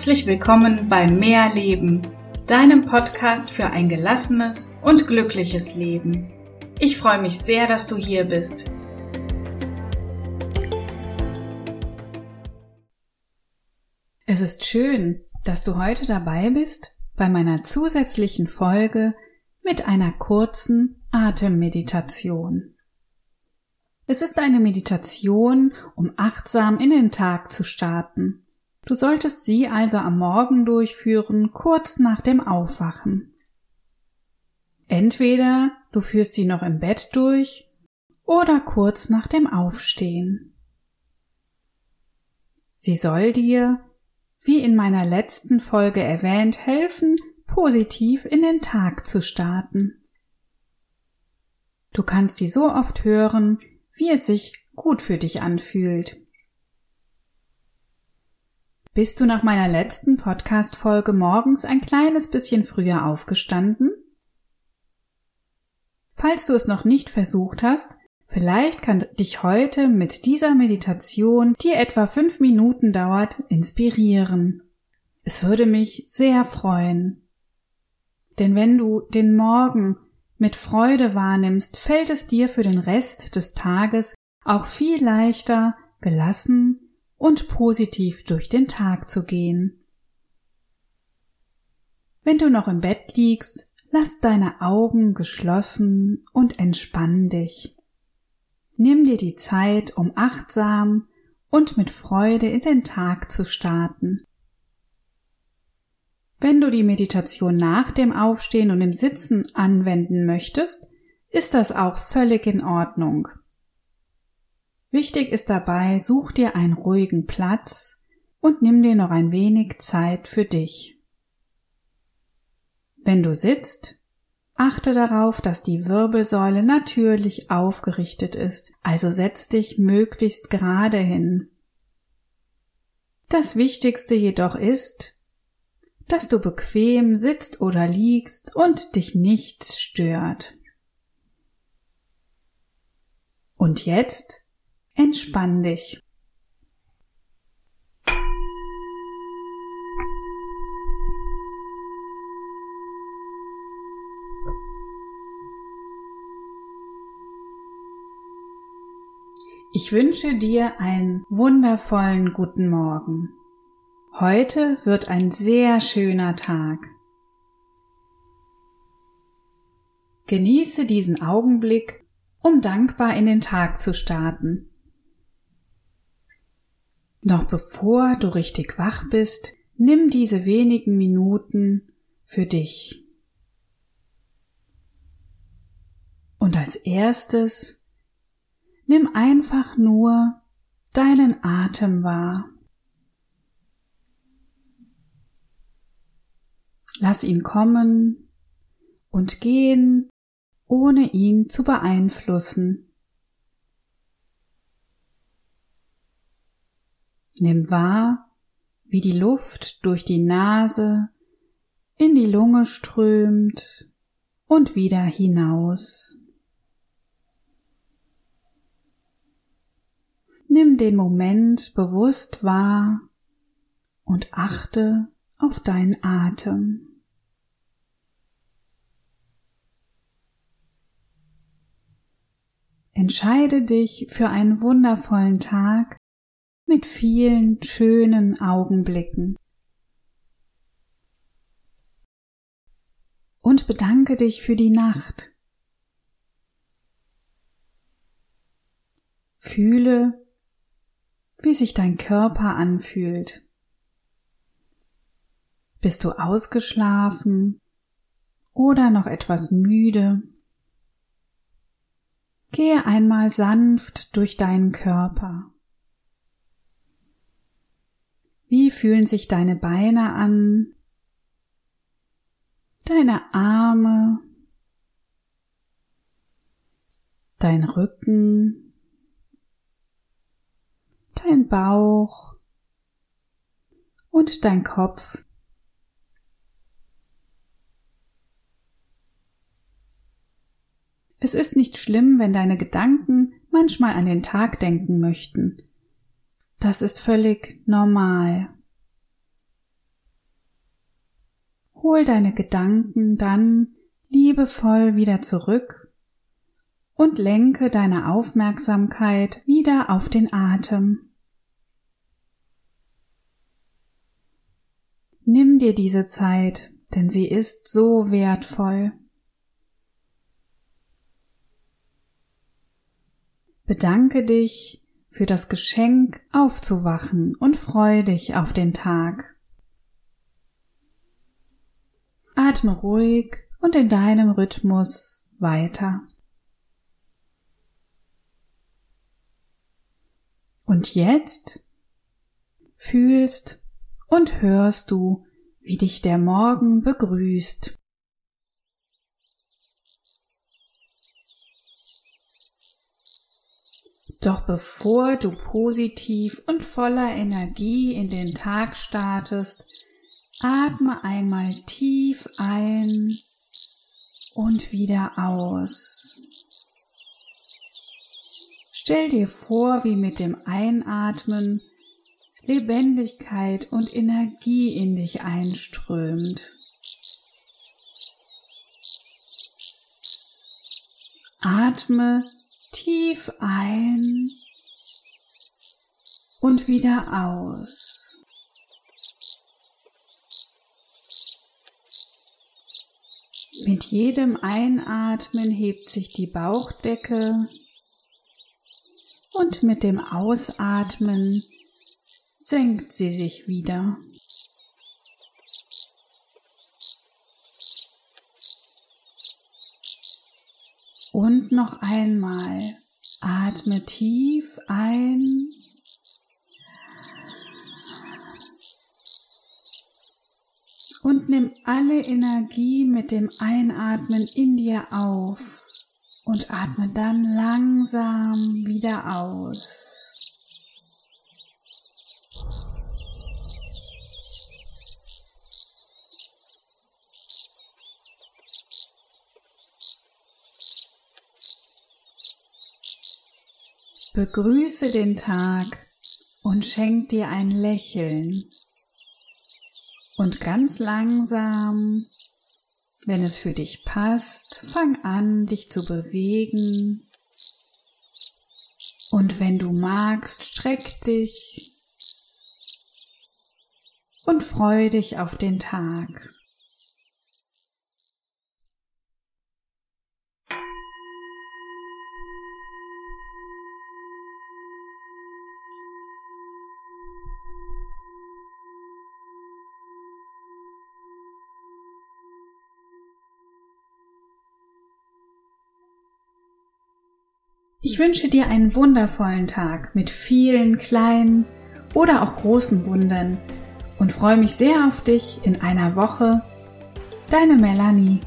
Herzlich willkommen bei Mehr Leben, deinem Podcast für ein gelassenes und glückliches Leben. Ich freue mich sehr, dass du hier bist. Es ist schön, dass du heute dabei bist bei meiner zusätzlichen Folge mit einer kurzen Atemmeditation. Es ist eine Meditation, um achtsam in den Tag zu starten. Du solltest sie also am Morgen durchführen, kurz nach dem Aufwachen. Entweder du führst sie noch im Bett durch oder kurz nach dem Aufstehen. Sie soll dir wie in meiner letzten Folge erwähnt, helfen, positiv in den Tag zu starten. Du kannst sie so oft hören, wie es sich gut für dich anfühlt. Bist du nach meiner letzten Podcast-Folge morgens ein kleines bisschen früher aufgestanden? Falls du es noch nicht versucht hast, Vielleicht kann dich heute mit dieser Meditation, die etwa fünf Minuten dauert, inspirieren. Es würde mich sehr freuen. Denn wenn du den Morgen mit Freude wahrnimmst, fällt es dir für den Rest des Tages auch viel leichter, gelassen und positiv durch den Tag zu gehen. Wenn du noch im Bett liegst, lass deine Augen geschlossen und entspann dich. Nimm dir die Zeit, um achtsam und mit Freude in den Tag zu starten. Wenn du die Meditation nach dem Aufstehen und im Sitzen anwenden möchtest, ist das auch völlig in Ordnung. Wichtig ist dabei, such dir einen ruhigen Platz und nimm dir noch ein wenig Zeit für dich. Wenn du sitzt, Achte darauf, dass die Wirbelsäule natürlich aufgerichtet ist, also setz dich möglichst gerade hin. Das Wichtigste jedoch ist, dass du bequem sitzt oder liegst und dich nichts stört. Und jetzt entspann dich. Ich wünsche dir einen wundervollen guten Morgen. Heute wird ein sehr schöner Tag. Genieße diesen Augenblick, um dankbar in den Tag zu starten. Noch bevor du richtig wach bist, nimm diese wenigen Minuten für dich. Und als erstes Nimm einfach nur deinen Atem wahr. Lass ihn kommen und gehen, ohne ihn zu beeinflussen. Nimm wahr, wie die Luft durch die Nase in die Lunge strömt und wieder hinaus. Nimm den Moment bewusst wahr und achte auf deinen Atem. Entscheide dich für einen wundervollen Tag mit vielen schönen Augenblicken. Und bedanke dich für die Nacht. Fühle, wie sich dein Körper anfühlt. Bist du ausgeschlafen oder noch etwas müde? Gehe einmal sanft durch deinen Körper. Wie fühlen sich deine Beine an? Deine Arme? Dein Rücken? dein Bauch und dein Kopf. Es ist nicht schlimm, wenn deine Gedanken manchmal an den Tag denken möchten. Das ist völlig normal. hol deine Gedanken dann liebevoll wieder zurück und lenke deine Aufmerksamkeit wieder auf den Atem. Nimm dir diese Zeit, denn sie ist so wertvoll. Bedanke dich für das Geschenk aufzuwachen und freue dich auf den Tag. Atme ruhig und in deinem Rhythmus weiter. Und jetzt fühlst und hörst du, wie dich der Morgen begrüßt. Doch bevor du positiv und voller Energie in den Tag startest, atme einmal tief ein und wieder aus. Stell dir vor, wie mit dem Einatmen Lebendigkeit und Energie in dich einströmt. Atme tief ein und wieder aus. Mit jedem Einatmen hebt sich die Bauchdecke und mit dem Ausatmen senkt sie sich wieder. Und noch einmal atme tief ein. Und nimm alle Energie mit dem Einatmen in dir auf und atme dann langsam wieder aus. Begrüße den Tag und schenk dir ein Lächeln. Und ganz langsam, wenn es für dich passt, fang an, dich zu bewegen. Und wenn du magst, streck dich und freu dich auf den Tag. Ich wünsche dir einen wundervollen Tag mit vielen kleinen oder auch großen Wundern und freue mich sehr auf dich in einer Woche. Deine Melanie.